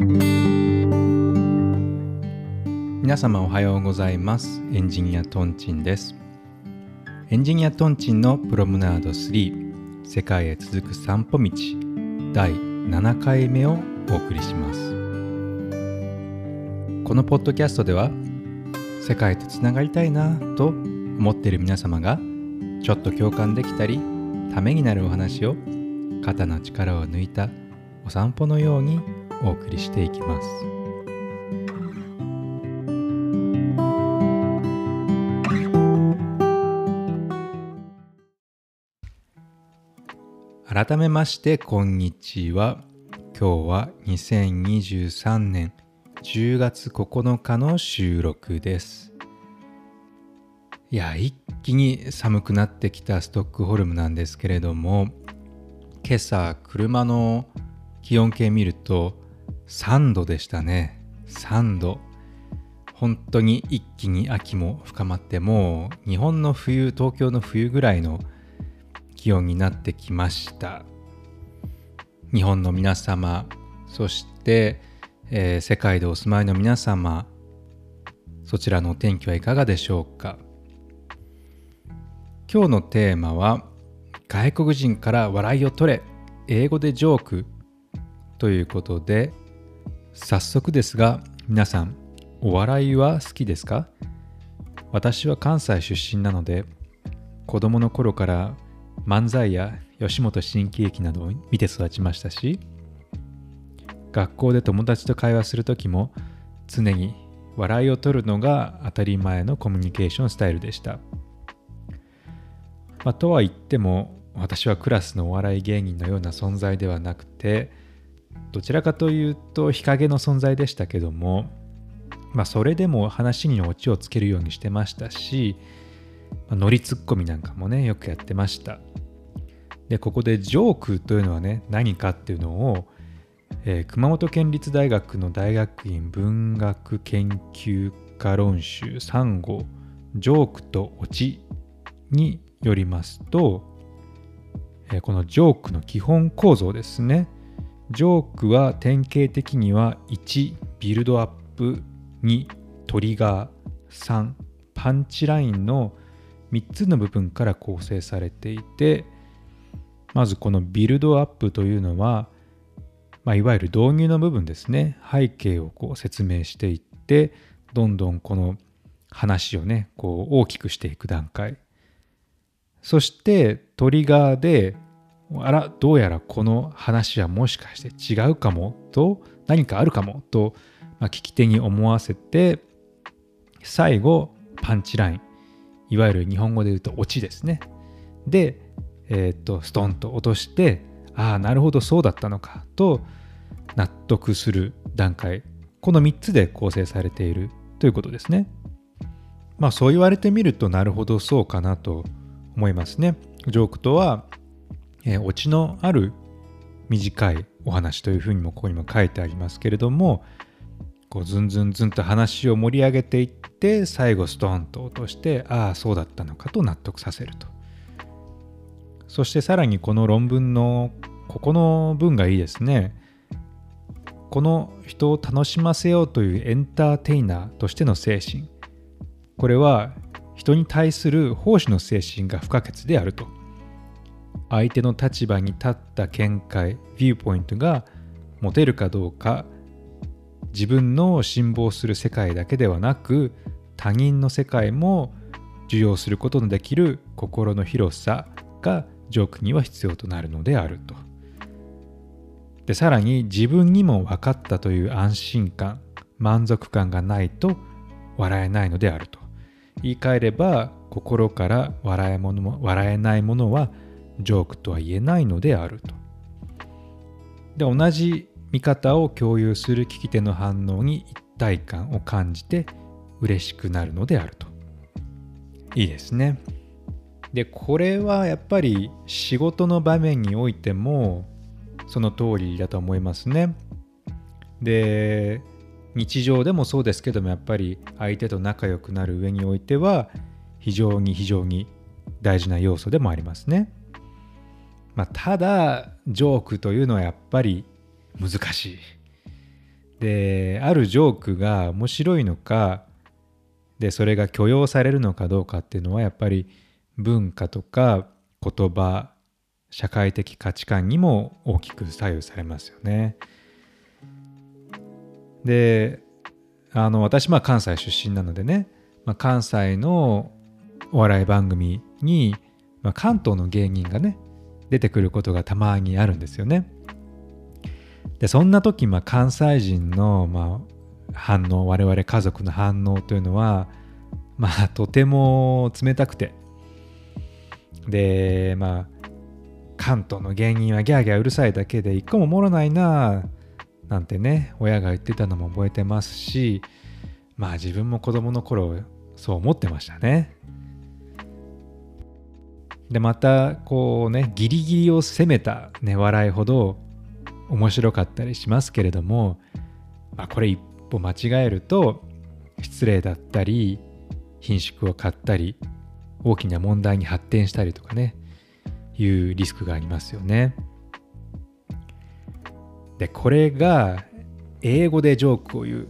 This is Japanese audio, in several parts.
皆様おはようございます。エンジニアトンチンです。エンジニアトンチンのプロムナード3世界へ続く散歩道第7回目をお送りします。このポッドキャストでは世界とつながりたいなと思っている皆様がちょっと共感できたりためになるお話を肩の力を抜いたお散歩のようにお送りしていきます。改めましてこんにちは今日は2023年10月9日の収録ですいや一気に寒くなってきたストックホルムなんですけれども今朝車の気温計見ると3度でしたね。3度本当に一気に秋も深まってもう日本の冬東京の冬ぐらいの気温になってきました。日本の皆様そして、えー、世界でお住まいの皆様そちらのお天気はいかがでしょうか。今日のテーマは外国人から笑いを取れ英語でジョークということで早速ですが皆さんお笑いは好きですか？私は関西出身なので子供の頃から漫才や吉本新喜劇などを見て育ちましたし学校で友達と会話する時も常に笑いを取るのが当たり前のコミュニケーションスタイルでした、まあ、とは言っても私はクラスのお笑い芸人のような存在ではなくてどちらかというと日陰の存在でしたけどもまあそれでも話にオチをつけるようにしてましたし、まあ、ノリツッコミなんかもねよくやってました。でここでジョークというのはね何かっていうのを、えー、熊本県立大学の大学院文学研究家論集3号ジョークとオチによりますと、えー、このジョークの基本構造ですね。ジョークは典型的には1ビルドアップ2トリガー3パンチラインの3つの部分から構成されていてまずこのビルドアップというのは、まあ、いわゆる導入の部分ですね。背景をこう説明していってどんどんこの話をねこう大きくしていく段階。そしてトリガーであらどうやらこの話はもしかして違うかもと何かあるかもと、まあ、聞き手に思わせて最後パンチライン。いわゆる日本語で言うとオチですね。でえー、っとストンと落としてああなるほどそうだったのかと納得する段階。この3つで構成されているということですね。まあそう言われてみるとなるほどそうかなと思いますね。ジョークとは、えー、オチのある短いお話というふうにもここにも書いてありますけれどもこうズンズンズンと話を盛り上げていって最後ストンと落としてああそうだったのかと納得させるとそしてさらにこの論文のここの文がいいですね。この人を楽しませようというエンターテイナーとしての精神。これは人に対する奉仕の精神が不可欠であると。相手の立場に立った見解、ビューポイントが持てるかどうか、自分の辛抱する世界だけではなく、他人の世界も受容することのできる心の広さがジョークには必要となるのであると。でさらに自分にも分かったという安心感満足感がないと笑えないのであると言い換えれば心から笑えものも笑えないものはジョークとは言えないのであるとで同じ見方を共有する聞き手の反応に一体感を感じて嬉しくなるのであるといいですねでこれはやっぱり仕事の場面においてもその通りだと思いますね。で日常でもそうですけどもやっぱり相手と仲良くなる上においては非常に非常に大事な要素でもありますね。まあ、ただジョークというのはやっぱり難しい。であるジョークが面白いのかでそれが許容されるのかどうかっていうのはやっぱり文化とか言葉社会的価値観にも大きく左右されますよね。であの私まあ関西出身なのでね、まあ、関西のお笑い番組に、まあ、関東の芸人がね出てくることがたまにあるんですよね。でそんな時、まあ、関西人の、まあ、反応我々家族の反応というのはまあとても冷たくてでまあ関東の芸人はギャーギャーうるさいだけで一個ももろないななんてね親が言ってたのも覚えてますしまあ自分も子供の頃そう思ってましたね。でまたこうねギリギリを攻めた、ね、笑いほど面白かったりしますけれども、まあ、これ一歩間違えると失礼だったり品種を買ったり大きな問題に発展したりとかねいうリスクがありますよね。でこれが英語でジョークを言う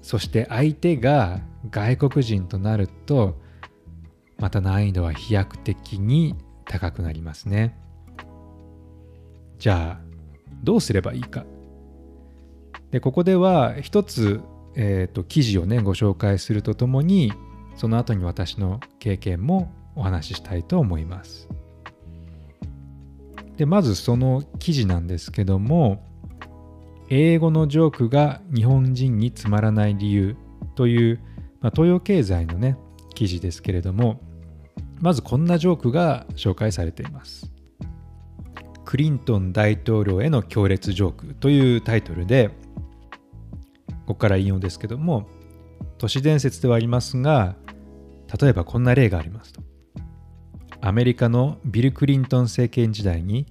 そして相手が外国人となるとまた難易度は飛躍的に高くなりますね。じゃあどうすればいいか。でここでは一つ、えーと、記事をねご紹介するとともにその後に私の経験もお話ししたいと思います。でまずその記事なんですけども英語のジョークが日本人につまらない理由という、まあ、東洋経済のね記事ですけれどもまずこんなジョークが紹介されています。クリントン大統領への強烈ジョークというタイトルでここから引用ですけども都市伝説ではありますが例えばこんな例がありますとアメリカのビル・クリントン政権時代に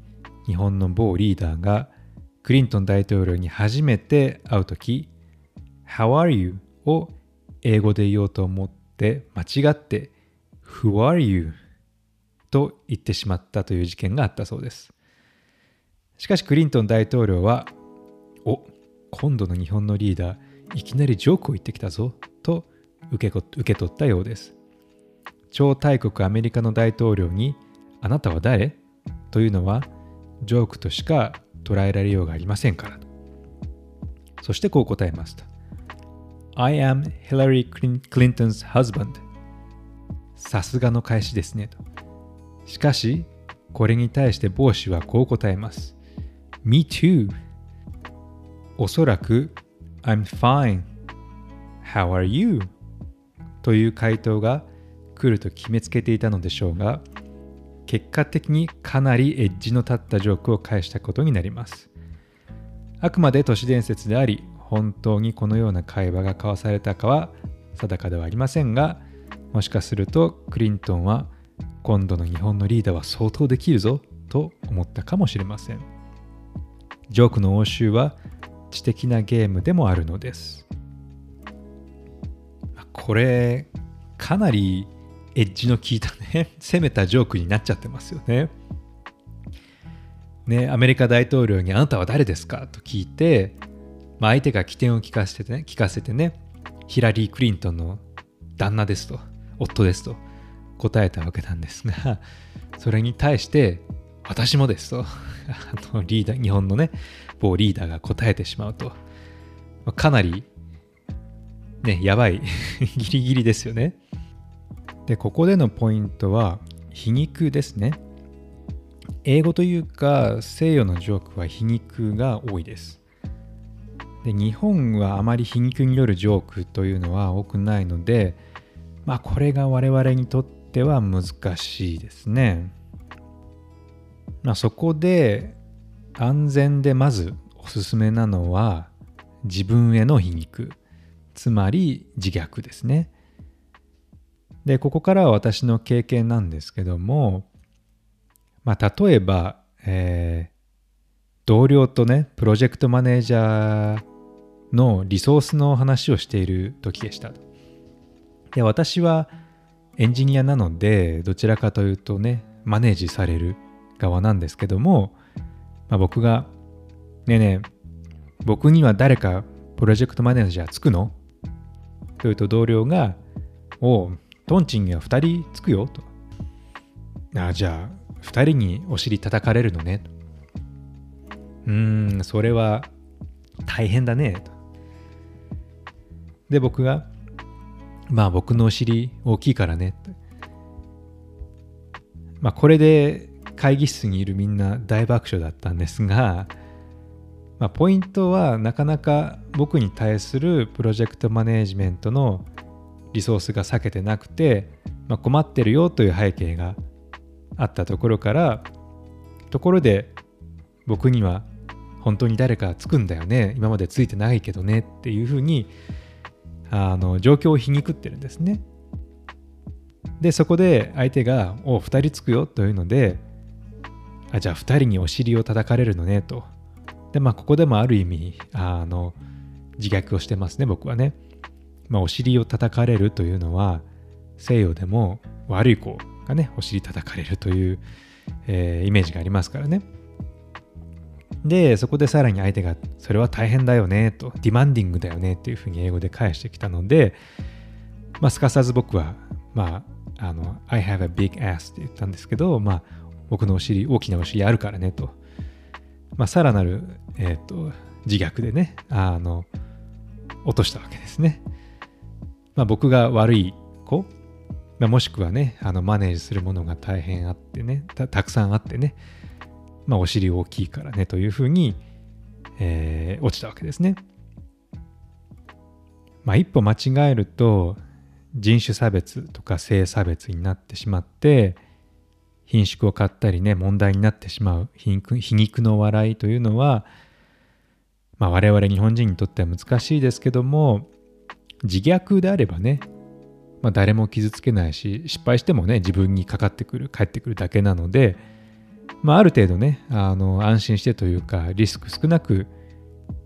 日本の某リーダーがクリントン大統領に初めて会う時 How are you? を英語で言おうと思って間違って Who are you? と言ってしまったという事件があったそうです。しかしクリントン大統領はお今度の日本のリーダーいきなりジョークを言ってきたぞと受け受け取ったようです。超大国アメリカの大統領にあなたは誰？というのはジョークとしか捉えられようがありませんから。そしてこう答えました。I am Hillary Clinton's husband. さすがの返しですねとしかしこれに対して帽子はこう答えます Me too. おそらく I'm fine. How are you? という回答が来ると決めつけていたのでしょうが結果的にかなりエッジの立ったジョークを返したことになりますあくまで都市伝説であり本当にこのような会話が交わされたかは定かではありませんがもしかするとクリントンは今度の日本のリーダーは相当できるぞと思ったかもしれませんジョークの応酬は知的なゲームでもあるのです。これ、かなりエッジの効いたね、攻めたジョークになっちゃってますよね。ね、アメリカ大統領にあなたは誰ですかと聞いて、まあ、相手が起点を聞かせてね、聞かせてね、ヒラリー・クリントンの旦那ですと、夫ですと答えたわけなんですが、それに対して、私もですと あのリーダー、日本のね、某リーダーが答えてしまうと、かなり、ね、やばい ギリギリですよね。で、ここでのポイントは、皮肉ですね。英語というか、西洋のジョークは皮肉が多いです。で日本はあまり皮肉によるジョークというのは多くないので、まあこれが我々にとっては難しいですね。まあ、そこで安全でまずおすすめなのは自分への皮肉つまり自虐ですね。でここからは私の経験なんですけども、まあ、例えば、えー、同僚とねプロジェクトマネージャーのリソースの話をしている時でした。で私はエンジニアなのでどちらかというとねマネージされる側なんですけども、まあ、僕が「ねえねえ僕には誰かプロジェクトマネージャーつくの？というと同僚が、おう、トンチンが2人つくよと。あじゃあ、2人にお尻叩かれるのね。うーん、それは大変だね。とで、僕が、まあ僕のお尻大きいからね。まあこれで会議室にいるみんな大爆笑だったんですが、まあ、ポイントはなかなか僕に対するプロジェクトマネージメントのリソースが避けてなくて、まあ、困ってるよという背景があったところからところで僕には本当に誰かつくんだよね今までついてないけどねっていうふうにあの状況を皮肉ってるんですね。でそこで相手が「お2人つくよ」というのであじゃあ2人にお尻を叩かれるのねと。でまあここでもある意味あの自虐をしてますね僕はね。まあ、お尻を叩かれるというのは西洋でも悪い子がねお尻叩かれるという、えー、イメージがありますからね。でそこでさらに相手がそれは大変だよねとディマンディングだよねっていうふうに英語で返してきたので、まあ、すかさず僕はまああの I have a big ass って言ったんですけど、まあ、僕のお尻大きなお尻あるからねと、まあ、さらなる、えーと、自虐でねあの落としたわけですね。まあ、僕が悪い子、まあ、もしくはねあのマネージするものが大変あってねたくさんあってね、まあ、お尻大きいからねというふうに、えー、落ちたわけですね。まあ、一歩間違えると人種差別とか性差別になってしまって品種を買ったりね問題になってしまう皮肉の笑いというのは、まあ、我々日本人にとっては難しいですけども自虐であればね、まあ、誰も傷つけないし失敗してもね自分にかかってくる返ってくるだけなので、まあ、ある程度ねあの安心してというかリスク少なく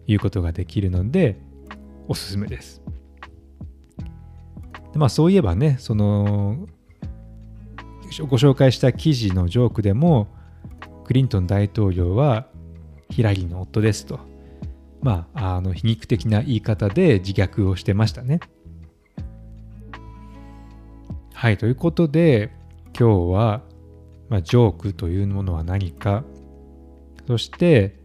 言うことができるのでおすすめです。でまあそういえばねそのご紹介した記事のジョークでもクリントン大統領はヒラリーの夫ですとまあ、あの皮肉的な言い方で自虐をしてましたね。はい、ということで今日は、まあ、ジョークというものは何か。そして、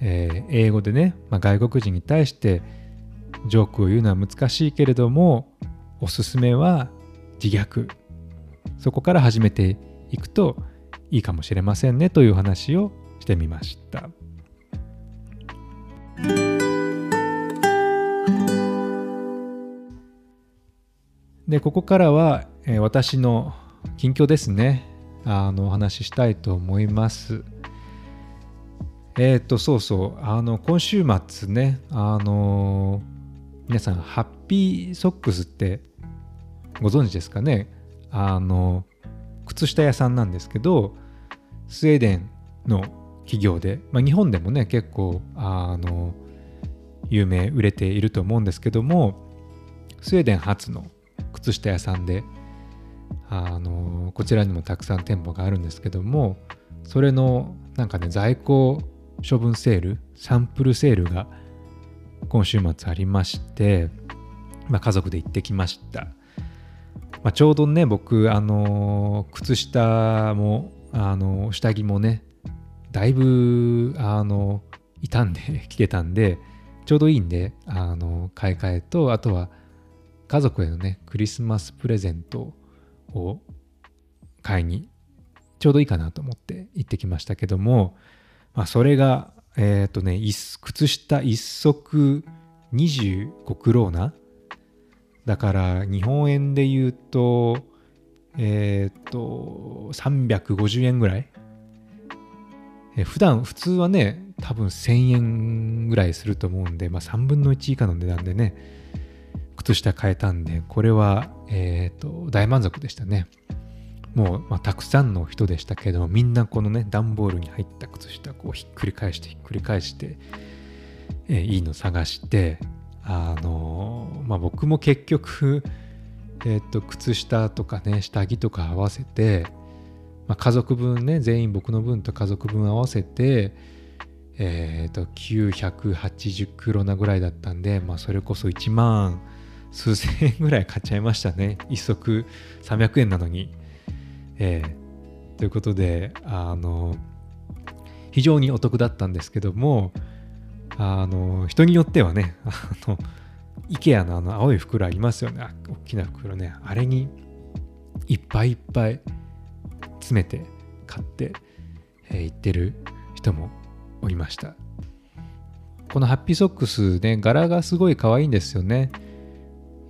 えー、英語でね、まあ、外国人に対してジョークを言うのは難しいけれどもおすすめは自虐。そこから始めていくといいかもしれませんねという話をしてみました。でここからは、えー、私の近況ですね。あのお話ししたいと思います。えっ、ー、とそうそうあの今週末ねあの皆さんハッピーソックスってご存知ですかね？あの靴下屋さんなんですけどスウェーデンの企業で、まあ、日本でもね結構あの有名売れていると思うんですけどもスウェーデン初の靴下屋さんであのこちらにもたくさん店舗があるんですけどもそれのなんかね在庫処分セールサンプルセールが今週末ありまして、まあ、家族で行ってきました、まあ、ちょうどね僕あの靴下もあの下着もねだいぶあの傷んで きてたんでちょうどいいんであの買い替えとあとは家族へのねクリスマスプレゼントを買いにちょうどいいかなと思って行ってきましたけども、まあ、それがえっ、ー、とね靴下1足25クローナだから日本円で言うとえっ、ー、と350円ぐらい。え普段普通はね多分1000円ぐらいすると思うんで、まあ、3分の1以下の値段でね靴下変えたんで、これは、え、ー、と、大満足でしたね。もう、まあ、たくさんの人でしたけど、みんなこのね、段ボールに入った靴下、こう、ひっくり返して、ひっくり返して、えー、いいの探して、あのー、まあ、僕も結局、えっ、と、靴下とかね、下着とか合わせて、まあ、家族分ね、全員僕の分と家族分合わせて、えっ、と980クロナぐらいだったんで、まあ、それこそ1万数千円ぐらい買っちゃいましたね。一足300円なのに、えー、ということであの非常にお得だったんですけどもあの人によってはね あの IKEA のあの青い袋ありますよね。大きな袋ね。あれにいっぱいいっぱい詰めて買って、えー、行ってる人もおりました。このハッピーソックスね柄がすごい可愛いんですよね。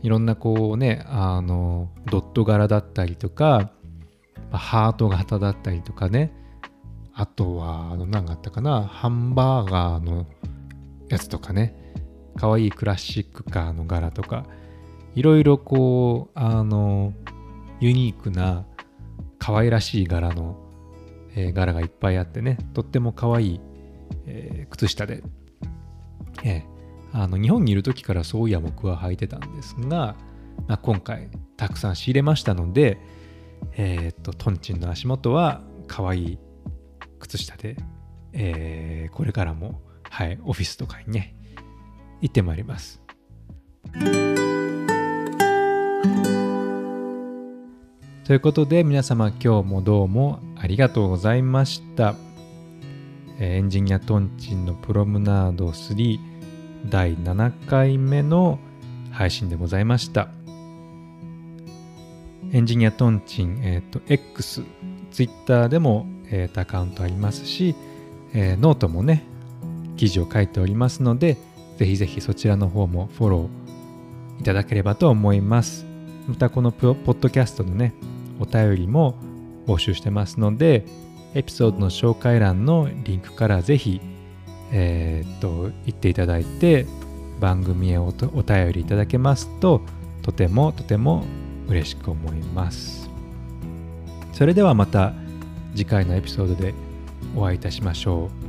いろんなこうねあのドット柄だったりとかハート型だったりとかね。あとはあの何があったかなハンバーガーのやつとかね。可愛いクラシックカーの柄とか。いろいろこうあのユニークな可愛らしい柄の、えー、柄がいっぱいあってね。とっても可愛い、えー、靴下で、えー、あの日本にいる時からそういや僕は履いてたんですが、まあ、今回たくさん仕入れましたのでえっとトンチンの足元は可愛い靴下で、えこれからもはい、オフィスとかにね、行ってまいります。ということで皆様今日もどうもありがとうございました。エンジニアトンチンのプロムナード3第7回目の配信でございました。エンジニアトンチン、えっ、ー、と、X、Twitter でも、えー、アカウントありますし、えー、ノートもね、記事を書いておりますので、ぜひぜひそちらの方もフォローいただければと思います。またこのポッドキャストのね、お便りも募集してますので、エピソードの紹介欄のリンクからぜひ、えー、っと、言っていただいて、番組へおお便りいただけますと、とてもとても嬉しく思います。それではまた次回のエピソードでお会いいたしましょう。